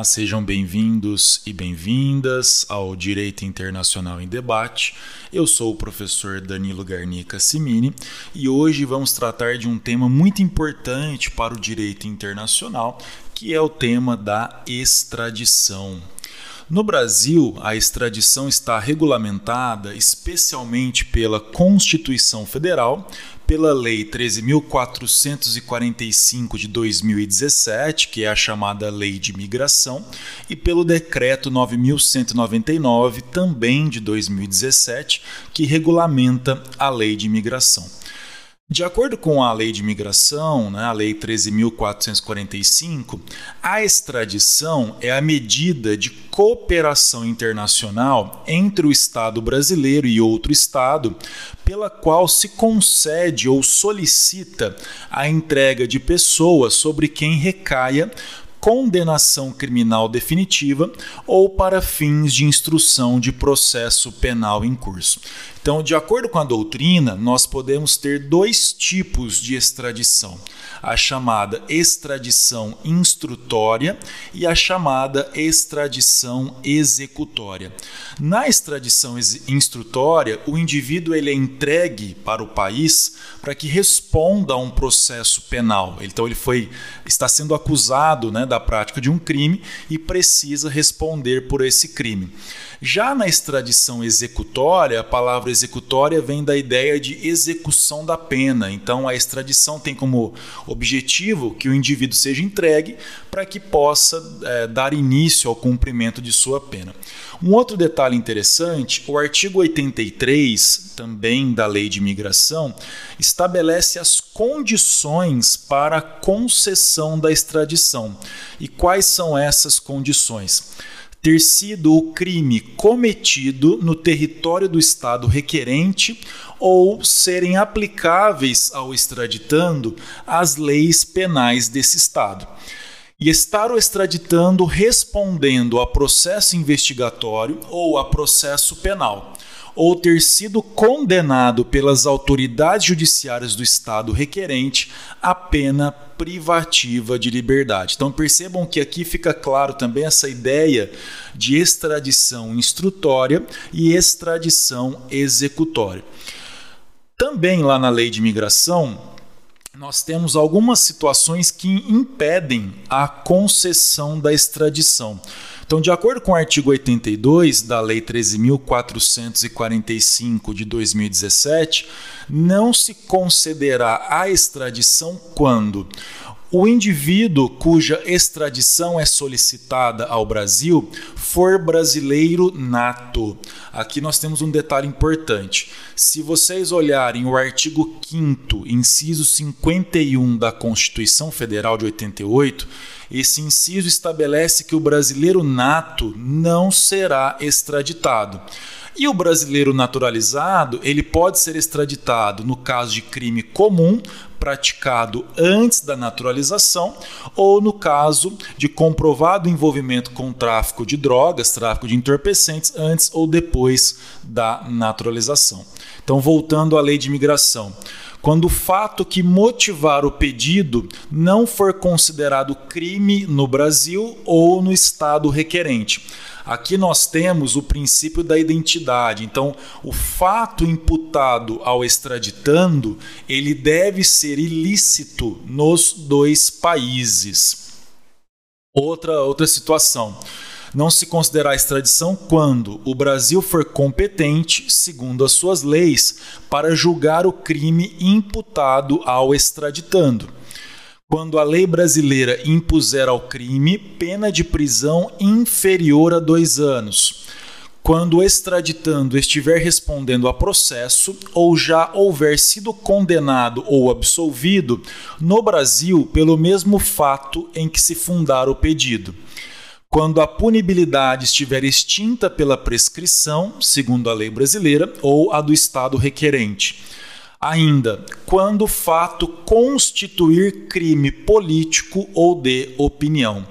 Olá, sejam bem-vindos e bem-vindas ao Direito Internacional em Debate. Eu sou o professor Danilo Garnica Simini e hoje vamos tratar de um tema muito importante para o direito internacional, que é o tema da extradição. No Brasil, a extradição está regulamentada especialmente pela Constituição Federal, pela Lei 13.445 de 2017, que é a chamada Lei de Migração, e pelo Decreto 9.199, também de 2017, que regulamenta a Lei de Migração. De acordo com a lei de imigração, né, a lei 13.445, a extradição é a medida de cooperação internacional entre o Estado brasileiro e outro Estado, pela qual se concede ou solicita a entrega de pessoas sobre quem recaia condenação criminal definitiva ou para fins de instrução de processo penal em curso. Então, de acordo com a doutrina, nós podemos ter dois tipos de extradição: a chamada extradição instrutória e a chamada extradição executória. Na extradição instrutória, o indivíduo ele é entregue para o país para que responda a um processo penal. Então, ele foi está sendo acusado, né, da prática de um crime e precisa responder por esse crime. Já na extradição executória, a palavra executória vem da ideia de execução da pena. Então, a extradição tem como objetivo que o indivíduo seja entregue para que possa é, dar início ao cumprimento de sua pena. Um outro detalhe interessante: o artigo 83, também da Lei de Imigração, estabelece as condições para a concessão da extradição. E quais são essas condições? Ter sido o crime cometido no território do Estado requerente ou serem aplicáveis ao extraditando as leis penais desse Estado. E estar o extraditando respondendo a processo investigatório ou a processo penal ou ter sido condenado pelas autoridades judiciárias do Estado requerente a pena privativa de liberdade. Então percebam que aqui fica claro também essa ideia de extradição instrutória e extradição executória. Também lá na lei de imigração, nós temos algumas situações que impedem a concessão da extradição. Então, de acordo com o artigo 82 da Lei 13.445 de 2017, não se concederá a extradição quando o indivíduo cuja extradição é solicitada ao Brasil for brasileiro nato. Aqui nós temos um detalhe importante. Se vocês olharem o artigo 5, inciso 51 da Constituição Federal de 88, esse inciso estabelece que o brasileiro nato não será extraditado. E o brasileiro naturalizado, ele pode ser extraditado no caso de crime comum praticado antes da naturalização ou no caso de comprovado envolvimento com tráfico de drogas, tráfico de entorpecentes antes ou depois da naturalização. Então, voltando à lei de imigração, quando o fato que motivar o pedido não for considerado crime no Brasil ou no estado requerente. Aqui nós temos o princípio da identidade. Então, o fato imputado ao extraditando, ele deve ser ilícito nos dois países. Outra outra situação não se considerará extradição quando o Brasil for competente, segundo as suas leis, para julgar o crime imputado ao extraditando. Quando a lei brasileira impuser ao crime pena de prisão inferior a dois anos. Quando o extraditando estiver respondendo a processo ou já houver sido condenado ou absolvido no Brasil pelo mesmo fato em que se fundar o pedido quando a punibilidade estiver extinta pela prescrição, segundo a lei brasileira, ou a do Estado requerente. Ainda, quando o fato constituir crime político ou de opinião.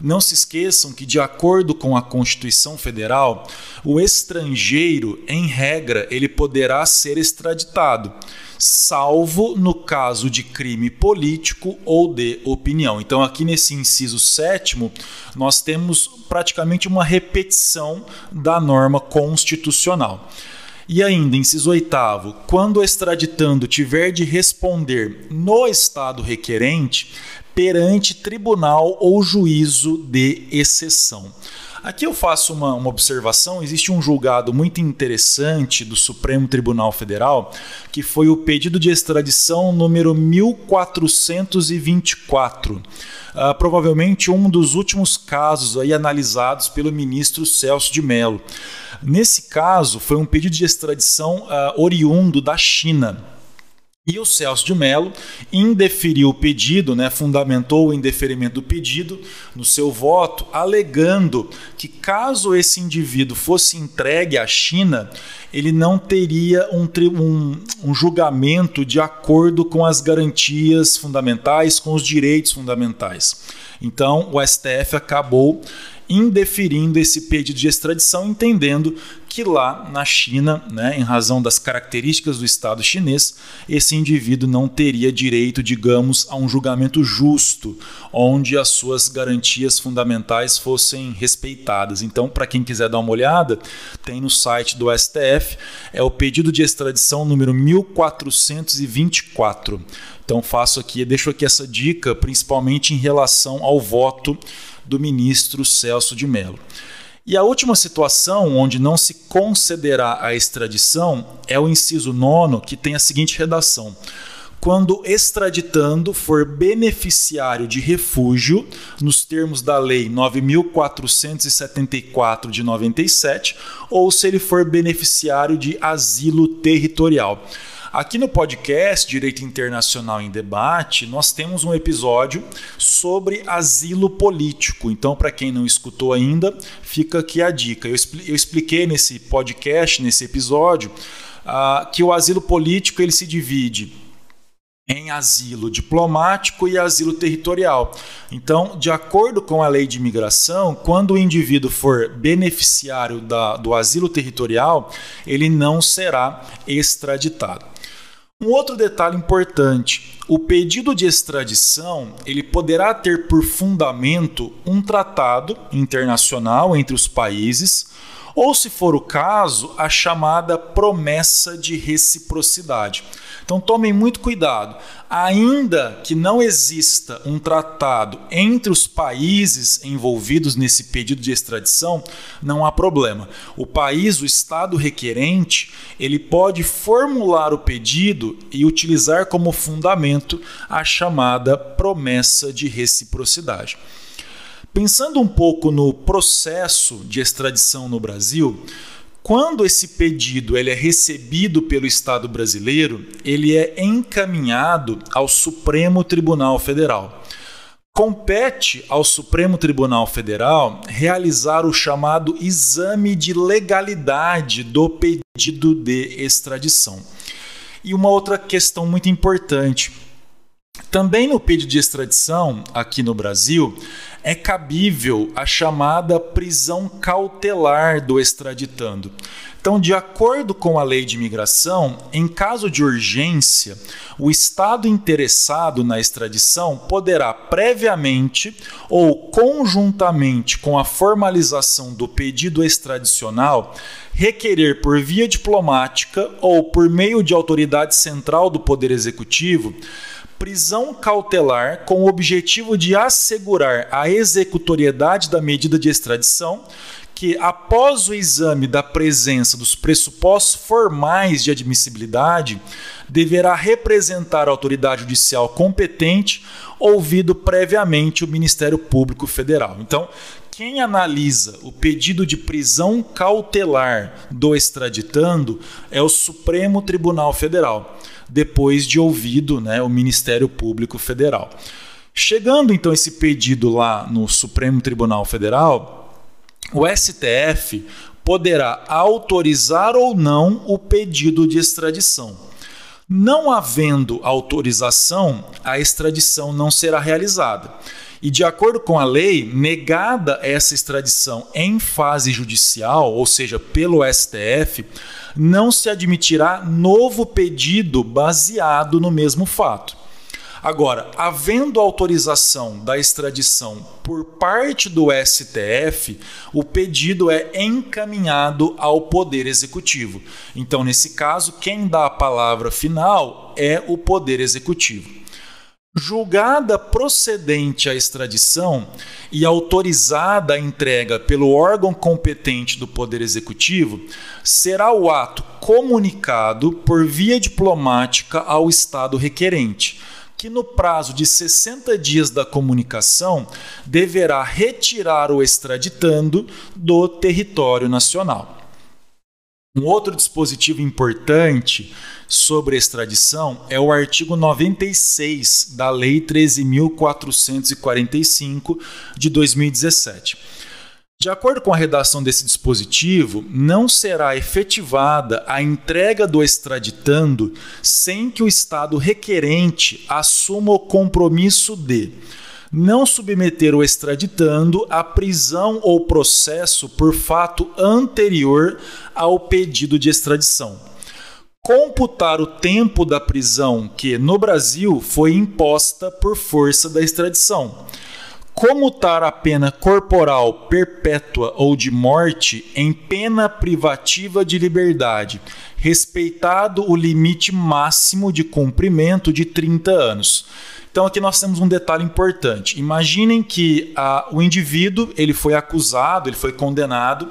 Não se esqueçam que, de acordo com a Constituição Federal, o estrangeiro, em regra, ele poderá ser extraditado, salvo no caso de crime político ou de opinião. Então, aqui nesse inciso sétimo, nós temos praticamente uma repetição da norma constitucional. E ainda, inciso oitavo, quando o extraditando tiver de responder no estado requerente, perante tribunal ou juízo de exceção. Aqui eu faço uma, uma, observação: existe um julgado muito interessante do Supremo Tribunal Federal, que foi o pedido de extradição número 1424. Uh, ah, provavelmente um dos últimos casos aí analisados pelo ministro Celso de Mello. Nesse caso, foi um pedido de extradição uh, oriundo da China. E o Celso de Mello indeferiu o pedido, né, fundamentou o indeferimento do pedido no seu voto, alegando que caso esse indivíduo fosse entregue à China, ele não teria um, um, um julgamento de acordo com as garantias fundamentais, com os direitos fundamentais. Então, o STF acabou indeferindo esse pedido de extradição, entendendo que lá na China, né, em razão das características do Estado chinês, esse indivíduo não teria direito, digamos, a um julgamento justo, onde as suas garantias fundamentais fossem respeitadas. Então, para quem quiser dar uma olhada, tem no site do STF, é o pedido de extradição número 1424. Então, faço aqui, deixo aqui essa dica, principalmente em relação ao voto do ministro Celso de Mello. E a última situação onde não se concederá a extradição é o inciso 9, que tem a seguinte redação: quando extraditando for beneficiário de refúgio, nos termos da Lei 9474 de 97, ou se ele for beneficiário de asilo territorial. Aqui no podcast Direito Internacional em Debate, nós temos um episódio sobre asilo político. Então, para quem não escutou ainda, fica aqui a dica. Eu, expliquei nesse podcast, nesse episódio, uh, que o asilo político ele se divide em asilo diplomático e asilo territorial. Então, de acordo com a lei de imigração, quando o indivíduo for beneficiário da, do asilo territorial, ele não será extraditado. Um outro detalhe importante: o pedido de extradição ele poderá ter por fundamento um tratado internacional entre os países, ou, se for o caso, a chamada promessa de reciprocidade. Então tomem muito cuidado. Ainda que não exista um tratado entre os países envolvidos nesse pedido de extradição, não há problema. O país, o estado requerente, ele pode formular o pedido e utilizar como fundamento a chamada promessa de reciprocidade. Pensando um pouco no processo de extradição no Brasil, quando esse pedido ele é recebido pelo Estado brasileiro, ele é encaminhado ao Supremo Tribunal Federal. Compete ao Supremo Tribunal Federal realizar o chamado exame de legalidade do pedido de extradição. E uma outra questão muito importante: também no pedido de extradição, aqui no Brasil, é cabível a chamada prisão cautelar do extraditando. Então, de acordo com a lei de imigração, em caso de urgência, o Estado interessado na extradição poderá previamente ou conjuntamente com a formalização do pedido extradicional requerer por via diplomática ou por meio de autoridade central do Poder Executivo prisão cautelar com o objetivo de assegurar a executoriedade da medida de extradição, que após o exame da presença dos pressupostos formais de admissibilidade, deverá representar a autoridade judicial competente, ouvido previamente o Ministério Público Federal. Então, quem analisa o pedido de prisão cautelar do extraditando é o Supremo Tribunal Federal depois de ouvido né, o Ministério Público Federal. Chegando então esse pedido lá no Supremo Tribunal Federal, o STF poderá autorizar ou não o pedido de extradição. Não havendo autorização, a extradição não será realizada. E de acordo com a lei, negada essa extradição em fase judicial, ou seja, pelo STF, não se admitirá novo pedido baseado no mesmo fato. Agora, havendo autorização da extradição por parte do STF, o pedido é encaminhado ao Poder Executivo. Então, nesse caso, quem dá a palavra final é o Poder Executivo. Julgada procedente a extradição e autorizada a entrega pelo órgão competente do Poder Executivo, será o ato comunicado por via diplomática ao Estado requerente que no prazo de 60 dias da comunicação deverá retirar o extraditando do território nacional. Um outro dispositivo importante sobre extradição é o artigo 96 da Lei 13.445 de 2017 de acordo com a redação desse dispositivo, não será efetivada a entrega do extraditando sem que o Estado requerente assuma o compromisso de não submeter o extraditando à prisão ou processo por fato anterior ao pedido de extradição. Computar o tempo da prisão que, no Brasil, foi imposta por força da extradição comutar a pena corporal perpétua ou de morte em pena privativa de liberdade, respeitado o limite máximo de cumprimento de 30 anos. Então aqui nós temos um detalhe importante. Imaginem que ah, o indivíduo ele foi acusado, ele foi condenado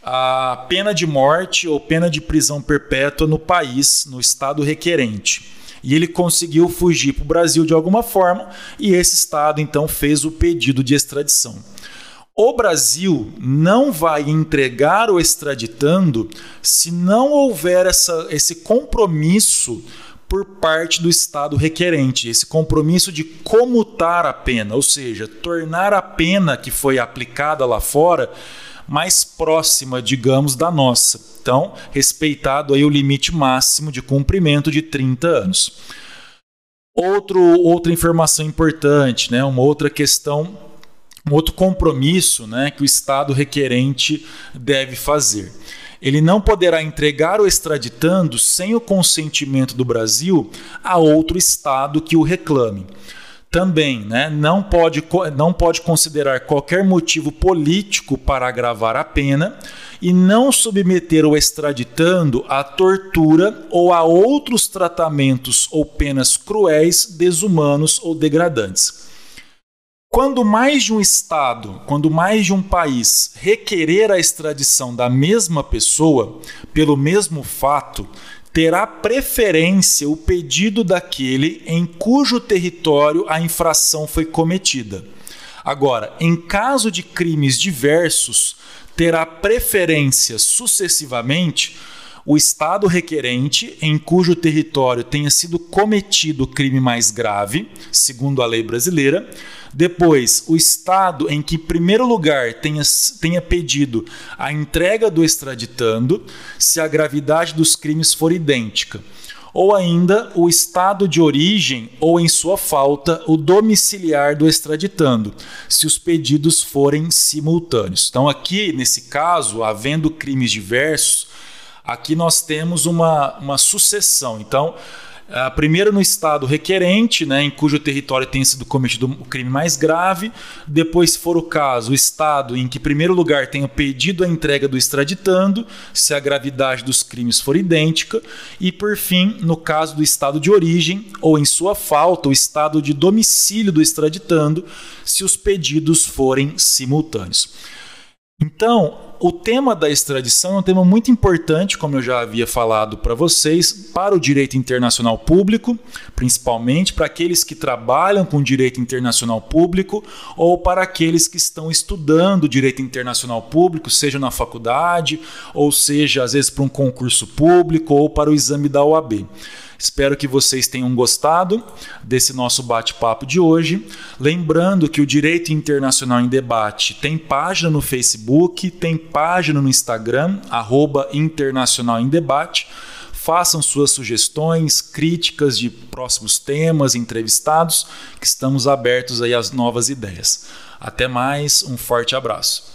a pena de morte ou pena de prisão perpétua no país, no estado requerente e ele conseguiu fugir para o Brasil de alguma forma e esse Estado então fez o pedido de extradição. O Brasil não vai entregar o extraditando se não houver essa, esse compromisso por parte do Estado requerente, esse compromisso de comutar a pena, ou seja, tornar a pena que foi aplicada lá fora mais próxima, digamos, da nossa. Então, respeitado aí o limite máximo de cumprimento de 30 anos. Outro, outra informação importante, né, uma outra questão, um outro compromisso né, que o Estado requerente deve fazer. Ele não poderá entregar o extraditando sem o consentimento do Brasil a outro Estado que o reclame também né, não, pode, não pode considerar qualquer motivo político para agravar a pena e não submeter o extraditando à tortura ou a outros tratamentos ou penas cruéis, desumanos ou degradantes. Quando mais de um Estado, quando mais de um país requerer a extradição da mesma pessoa pelo mesmo fato, terá preferência o pedido daquele em cujo território a infração foi cometida. Agora, em caso de crimes diversos, terá preferência sucessivamente o Estado requerente em cujo território tenha sido cometido o crime mais grave, segundo a lei brasileira, depois, o Estado em que, em primeiro lugar, tenha, tenha pedido a entrega do extraditando, se a gravidade dos crimes for idêntica. Ou ainda, o estado de origem ou, em sua falta, o domiciliar do extraditando, se os pedidos forem simultâneos. Então, aqui, nesse caso, havendo crimes diversos, aqui nós temos uma, uma sucessão. Então, Uh, primeiro no estado requerente, né, em cujo território tenha sido cometido o crime mais grave. Depois, se for o caso, o estado em que, em primeiro lugar, tenha pedido a entrega do extraditando, se a gravidade dos crimes for idêntica. E, por fim, no caso do estado de origem, ou em sua falta, o estado de domicílio do extraditando, se os pedidos forem simultâneos. Então, o tema da extradição é um tema muito importante, como eu já havia falado para vocês, para o direito internacional público, principalmente para aqueles que trabalham com direito internacional público ou para aqueles que estão estudando direito internacional público, seja na faculdade, ou seja, às vezes para um concurso público ou para o exame da OAB. Espero que vocês tenham gostado desse nosso bate-papo de hoje. Lembrando que o Direito Internacional em Debate tem página no Facebook, tem página no Instagram, arroba Internacional em Debate. Façam suas sugestões, críticas de próximos temas, entrevistados, que estamos abertos aí às novas ideias. Até mais, um forte abraço.